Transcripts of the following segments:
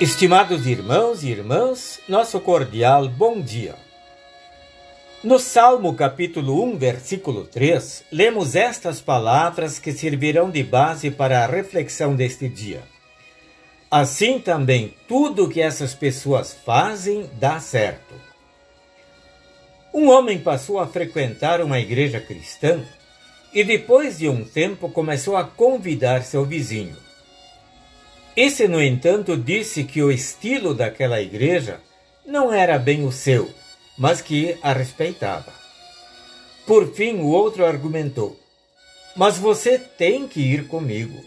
Estimados irmãos e irmãs, nosso cordial bom dia. No Salmo capítulo 1, versículo 3, lemos estas palavras que servirão de base para a reflexão deste dia. Assim também, tudo que essas pessoas fazem dá certo. Um homem passou a frequentar uma igreja cristã e depois de um tempo começou a convidar seu vizinho. Esse, no entanto, disse que o estilo daquela igreja não era bem o seu, mas que a respeitava. Por fim, o outro argumentou: Mas você tem que ir comigo.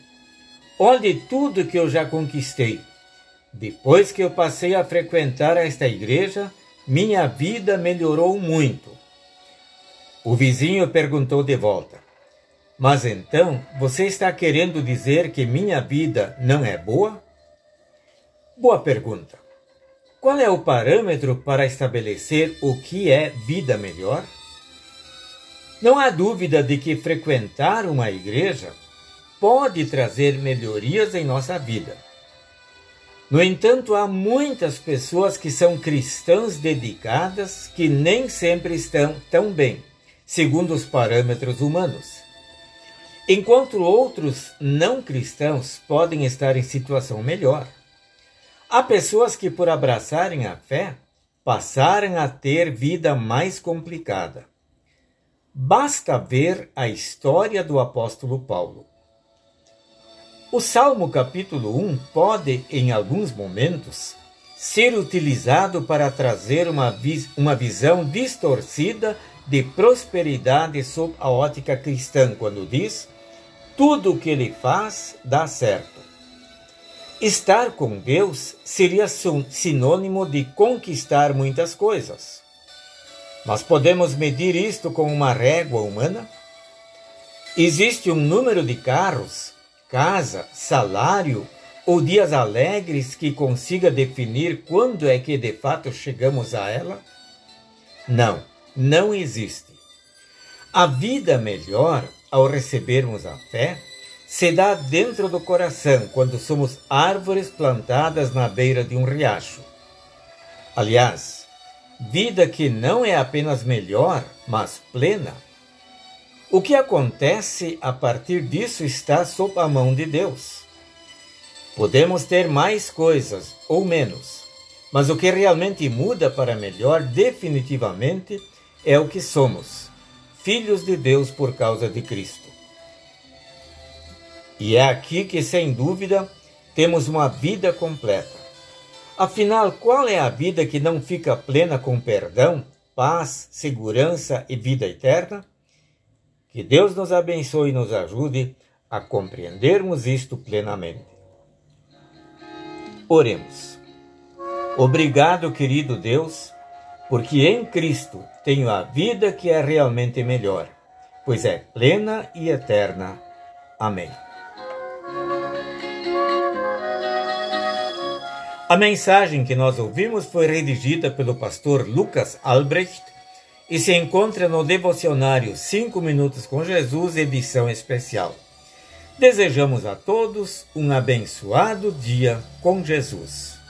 Olhe tudo que eu já conquistei. Depois que eu passei a frequentar esta igreja, minha vida melhorou muito. O vizinho perguntou de volta: mas então, você está querendo dizer que minha vida não é boa? Boa pergunta. Qual é o parâmetro para estabelecer o que é vida melhor? Não há dúvida de que frequentar uma igreja pode trazer melhorias em nossa vida. No entanto, há muitas pessoas que são cristãs dedicadas que nem sempre estão tão bem, segundo os parâmetros humanos enquanto outros não cristãos podem estar em situação melhor. Há pessoas que, por abraçarem a fé, passaram a ter vida mais complicada. Basta ver a história do apóstolo Paulo. O Salmo capítulo 1 pode, em alguns momentos, ser utilizado para trazer uma, vis uma visão distorcida de prosperidade sob a ótica cristã, quando diz tudo o que ele faz dá certo. Estar com Deus seria sinônimo de conquistar muitas coisas. Mas podemos medir isto com uma régua humana? Existe um número de carros, casa, salário ou dias alegres que consiga definir quando é que de fato chegamos a ela? Não, não existe. A vida melhor ao recebermos a fé, se dá dentro do coração quando somos árvores plantadas na beira de um riacho. Aliás, vida que não é apenas melhor, mas plena. O que acontece a partir disso está sob a mão de Deus. Podemos ter mais coisas ou menos, mas o que realmente muda para melhor definitivamente é o que somos filhos de Deus por causa de Cristo. E é aqui que, sem dúvida, temos uma vida completa. Afinal, qual é a vida que não fica plena com perdão, paz, segurança e vida eterna? Que Deus nos abençoe e nos ajude a compreendermos isto plenamente. Oremos. Obrigado, querido Deus porque em Cristo tenho a vida que é realmente melhor, pois é plena e eterna. Amém. A mensagem que nós ouvimos foi redigida pelo pastor Lucas Albrecht e se encontra no devocionário 5 Minutos com Jesus, edição especial. Desejamos a todos um abençoado dia com Jesus.